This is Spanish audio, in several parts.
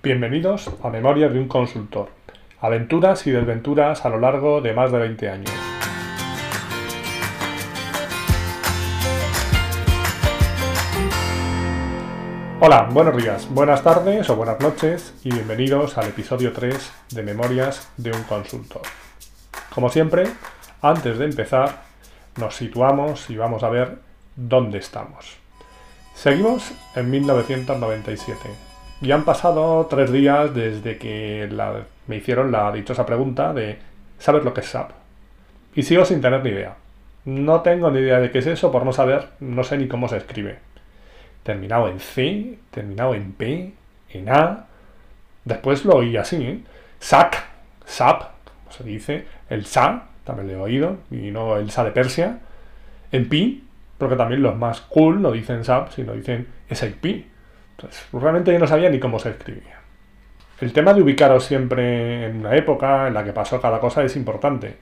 Bienvenidos a Memoria de un consultor. Aventuras y desventuras a lo largo de más de 20 años. Hola, buenos días, buenas tardes o buenas noches y bienvenidos al episodio 3 de Memorias de un consultor. Como siempre, antes de empezar, nos situamos y vamos a ver dónde estamos. Seguimos en 1997 y han pasado tres días desde que me hicieron la dichosa pregunta de ¿sabes lo que es SAP? Y sigo sin tener ni idea. No tengo ni idea de qué es eso por no saber, no sé ni cómo se escribe terminado en C, terminado en P, en A. Después lo oí así, ¿eh? SAC, SAP, como se dice, el SA, también lo he oído, y no el SA de Persia. En Pi, porque también los más cool no dicen SAP, sino dicen SAP. Realmente yo no sabía ni cómo se escribía. El tema de ubicaros siempre en una época en la que pasó cada cosa es importante.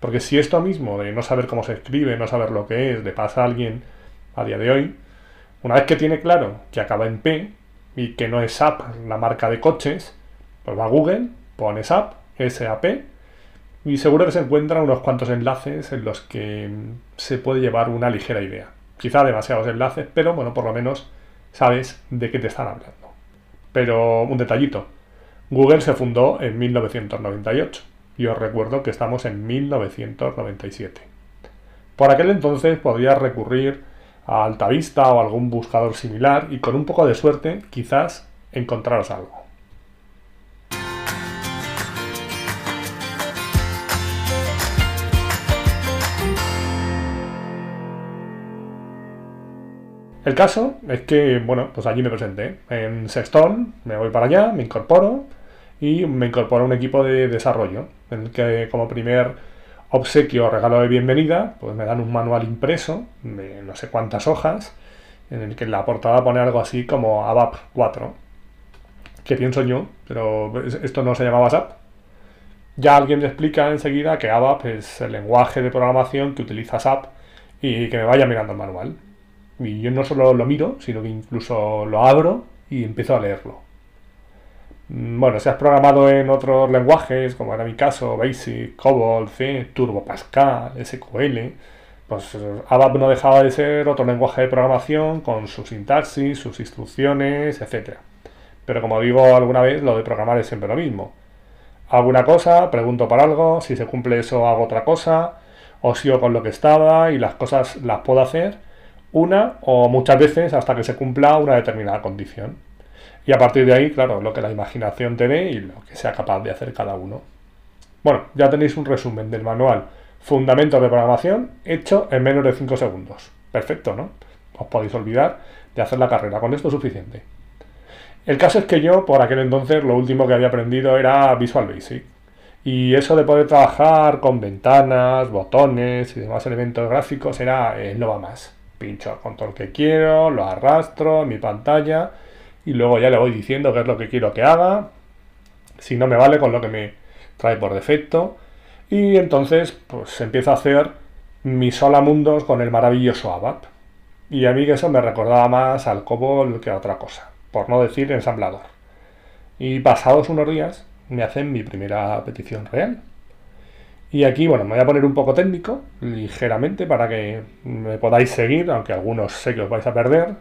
Porque si esto mismo de no saber cómo se escribe, no saber lo que es, le pasa a alguien a día de hoy, una vez que tiene claro que acaba en P y que no es SAP la marca de coches, pues va a Google, pone SAP, SAP, y seguro que se encuentran unos cuantos enlaces en los que se puede llevar una ligera idea. Quizá demasiados enlaces, pero bueno, por lo menos sabes de qué te están hablando. Pero un detallito. Google se fundó en 1998 y os recuerdo que estamos en 1997. Por aquel entonces podías recurrir a Altavista o algún buscador similar y con un poco de suerte quizás encontraros algo. El caso es que, bueno, pues allí me presenté. En Sexton me voy para allá, me incorporo y me incorporo a un equipo de desarrollo en el que como primer obsequio o regalo de bienvenida, pues me dan un manual impreso de no sé cuántas hojas, en el que en la portada pone algo así como ABAP 4. Que pienso yo, pero esto no se llamaba SAP. Ya alguien me explica enseguida que ABAP es el lenguaje de programación que utiliza SAP y que me vaya mirando el manual. Y yo no solo lo miro, sino que incluso lo abro y empiezo a leerlo. Mm, bueno, si has programado en otros lenguajes, como era mi caso, Basic, COBOL, C, Turbo Pascal, SQL, pues ABAP no dejaba de ser otro lenguaje de programación con su sintaxis, sus instrucciones, etc. Pero como digo alguna vez, lo de programar es siempre lo mismo. Hago una cosa, pregunto por algo, si se cumple eso hago otra cosa, o sigo con lo que estaba y las cosas las puedo hacer una o muchas veces hasta que se cumpla una determinada condición. Y a partir de ahí, claro, lo que la imaginación dé y lo que sea capaz de hacer cada uno. Bueno, ya tenéis un resumen del manual Fundamentos de Programación hecho en menos de 5 segundos. Perfecto, ¿no? Os podéis olvidar de hacer la carrera, con esto es suficiente. El caso es que yo, por aquel entonces, lo último que había aprendido era Visual Basic. Y eso de poder trabajar con ventanas, botones y demás elementos gráficos era eh, no va más. Pincho el control que quiero, lo arrastro mi pantalla y luego ya le voy diciendo qué es lo que quiero que haga, si no me vale con lo que me trae por defecto, y entonces pues empiezo a hacer mis sola mundos con el maravilloso ABAP. Y a mí que eso me recordaba más al COBOL que a otra cosa, por no decir ensamblador. Y pasados unos días me hacen mi primera petición real. Y aquí, bueno, me voy a poner un poco técnico, ligeramente, para que me podáis seguir, aunque algunos sé que os vais a perder.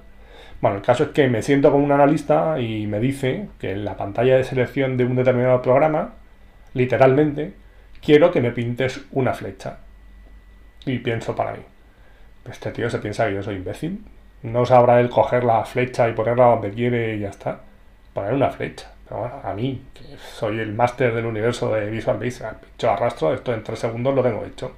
Bueno, el caso es que me siento como un analista y me dice que en la pantalla de selección de un determinado programa, literalmente, quiero que me pintes una flecha. Y pienso para mí, este tío se piensa que yo soy imbécil. No sabrá él coger la flecha y ponerla donde quiere y ya está. Poner una flecha. A mí, que soy el máster del universo de Visual Basic, pincho arrastro, esto en tres segundos lo tengo hecho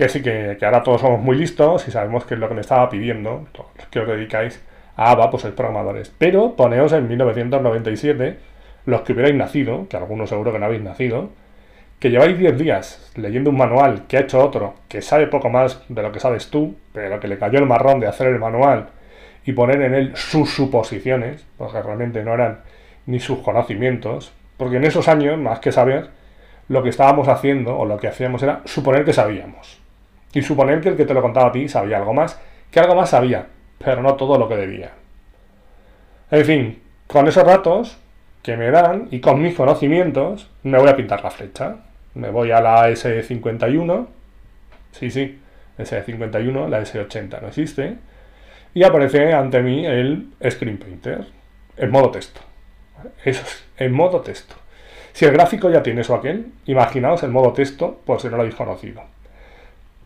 que sí que, ahora todos somos muy listos y sabemos qué es lo que me estaba pidiendo, todos los que os dedicáis a ABA, pues sois programadores. Pero poneos en 1997, los que hubierais nacido, que algunos seguro que no habéis nacido, que lleváis 10 días leyendo un manual que ha hecho otro, que sabe poco más de lo que sabes tú, pero que le cayó el marrón de hacer el manual y poner en él sus suposiciones, porque realmente no eran ni sus conocimientos, porque en esos años, más que saber, lo que estábamos haciendo o lo que hacíamos era suponer que sabíamos y suponer que el que te lo contaba a ti sabía algo más, que algo más sabía, pero no todo lo que debía. En fin, con esos datos que me dan y con mis conocimientos me voy a pintar la flecha. Me voy a la S51, sí, sí, S51, la S80 no existe, y aparece ante mí el Screen Painter en modo texto. Eso es, en modo texto. Si el gráfico ya tiene eso aquel, imaginaos el modo texto por si no lo habéis conocido.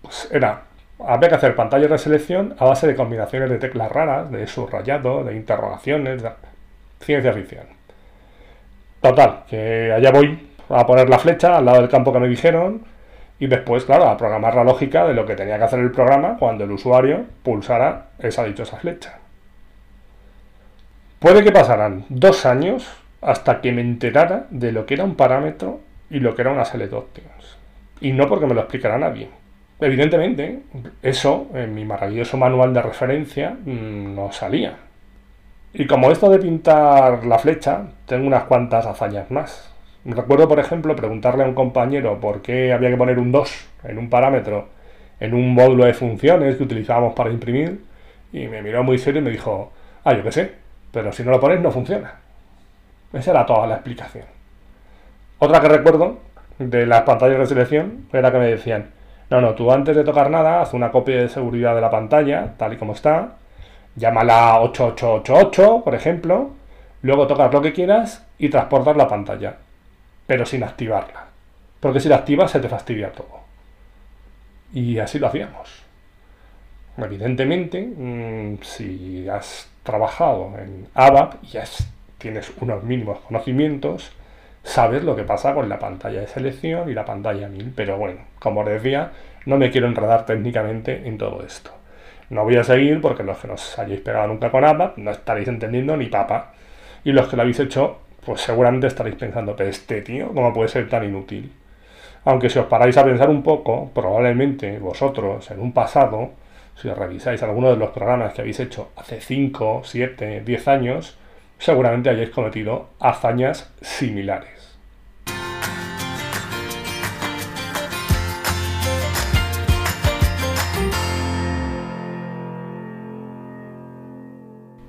Pues era, había que hacer pantallas de selección a base de combinaciones de teclas raras, de subrayado, de interrogaciones, de ciencia ficción. Total, que allá voy a poner la flecha al lado del campo que me dijeron y después, claro, a programar la lógica de lo que tenía que hacer el programa cuando el usuario pulsara esa dichosa flecha. Puede que pasaran dos años hasta que me enterara de lo que era un parámetro y lo que era una select options. Y no porque me lo explicara nadie. Evidentemente, eso en mi maravilloso manual de referencia mm, no salía. Y como esto de pintar la flecha, tengo unas cuantas hazañas más. Recuerdo, por ejemplo, preguntarle a un compañero por qué había que poner un 2 en un parámetro en un módulo de funciones que utilizábamos para imprimir y me miró muy serio y me dijo, ah, yo qué sé, pero si no lo pones no funciona. Esa era toda la explicación. Otra que recuerdo de las pantallas de selección era que me decían, no, no, tú antes de tocar nada, haz una copia de seguridad de la pantalla, tal y como está, Llámala 8888, por ejemplo, luego tocas lo que quieras y transportas la pantalla, pero sin activarla. Porque si la activas se te fastidia todo. Y así lo hacíamos. Evidentemente, mm, si has trabajado en ABAP y ya tienes unos mínimos conocimientos, sabes lo que pasa con la pantalla de selección y la pantalla 1000. Pero bueno, como os decía, no me quiero enredar técnicamente en todo esto. No voy a seguir porque los que no os hayáis pegado nunca con ABAP no estaréis entendiendo ni papa. Y los que lo habéis hecho, pues seguramente estaréis pensando, pero este tío, ¿cómo puede ser tan inútil? Aunque si os paráis a pensar un poco, probablemente vosotros en un pasado, si revisáis algunos de los programas que habéis hecho hace 5, 7, 10 años, seguramente hayáis cometido hazañas similares.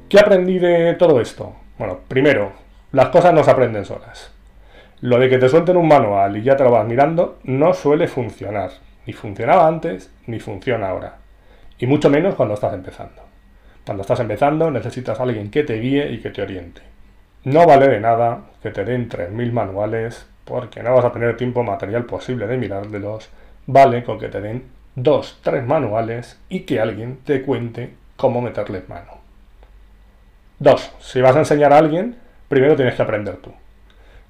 ¿Qué aprendí de todo esto? Bueno, primero, las cosas no se aprenden solas. Lo de que te suelten un manual y ya te lo vas mirando no suele funcionar. Ni funcionaba antes, ni funciona ahora. Y mucho menos cuando estás empezando. Cuando estás empezando necesitas a alguien que te guíe y que te oriente. No vale de nada que te den 3.000 manuales porque no vas a tener tiempo material posible de mirárdelos. Vale con que te den 2, 3 manuales y que alguien te cuente cómo meterles mano. Dos, si vas a enseñar a alguien, primero tienes que aprender tú.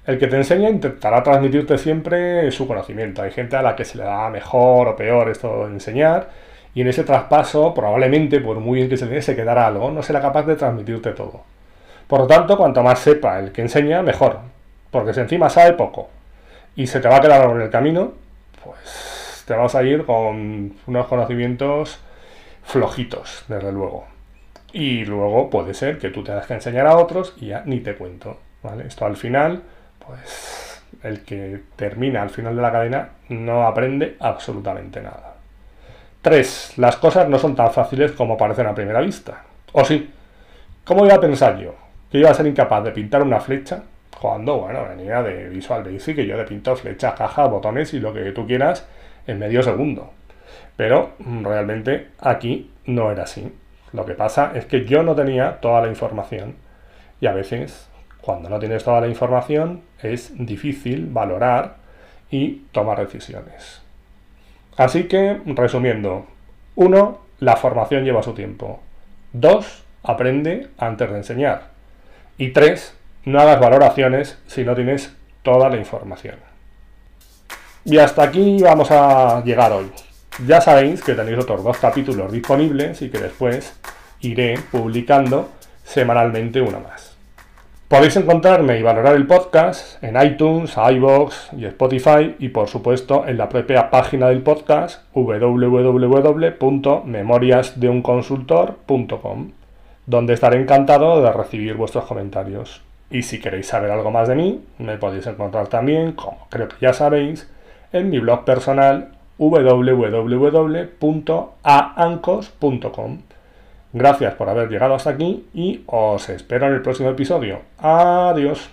El que te enseña intentará transmitirte siempre su conocimiento. Hay gente a la que se le da mejor o peor esto de enseñar, y en ese traspaso, probablemente, por muy bien que se se quedará algo, no será capaz de transmitirte todo. Por lo tanto, cuanto más sepa el que enseña, mejor. Porque si encima sabe poco y se te va a quedar en el camino, pues te vas a ir con unos conocimientos flojitos, desde luego. Y luego puede ser que tú te tengas que enseñar a otros y ya ni te cuento. ¿vale? Esto al final, pues el que termina al final de la cadena no aprende absolutamente nada. 3. Las cosas no son tan fáciles como parecen a primera vista. ¿O sí? ¿Cómo iba a pensar yo? Que iba a ser incapaz de pintar una flecha cuando, bueno, venía de Visual Basic, que yo le pinto flechas, cajas, botones y lo que tú quieras en medio segundo. Pero mm, realmente aquí no era así. Lo que pasa es que yo no tenía toda la información y a veces cuando no tienes toda la información es difícil valorar y tomar decisiones. Así que, resumiendo, uno, la formación lleva su tiempo. Dos, aprende antes de enseñar. Y tres, no hagas valoraciones si no tienes toda la información. Y hasta aquí vamos a llegar hoy. Ya sabéis que tenéis otros dos capítulos disponibles y que después iré publicando semanalmente uno más. Podéis encontrarme y valorar el podcast en iTunes, iBox y Spotify y por supuesto en la propia página del podcast www.memoriasdeunconsultor.com donde estaré encantado de recibir vuestros comentarios. Y si queréis saber algo más de mí, me podéis encontrar también, como creo que ya sabéis, en mi blog personal www.aancos.com Gracias por haber llegado hasta aquí y os espero en el próximo episodio. Adiós.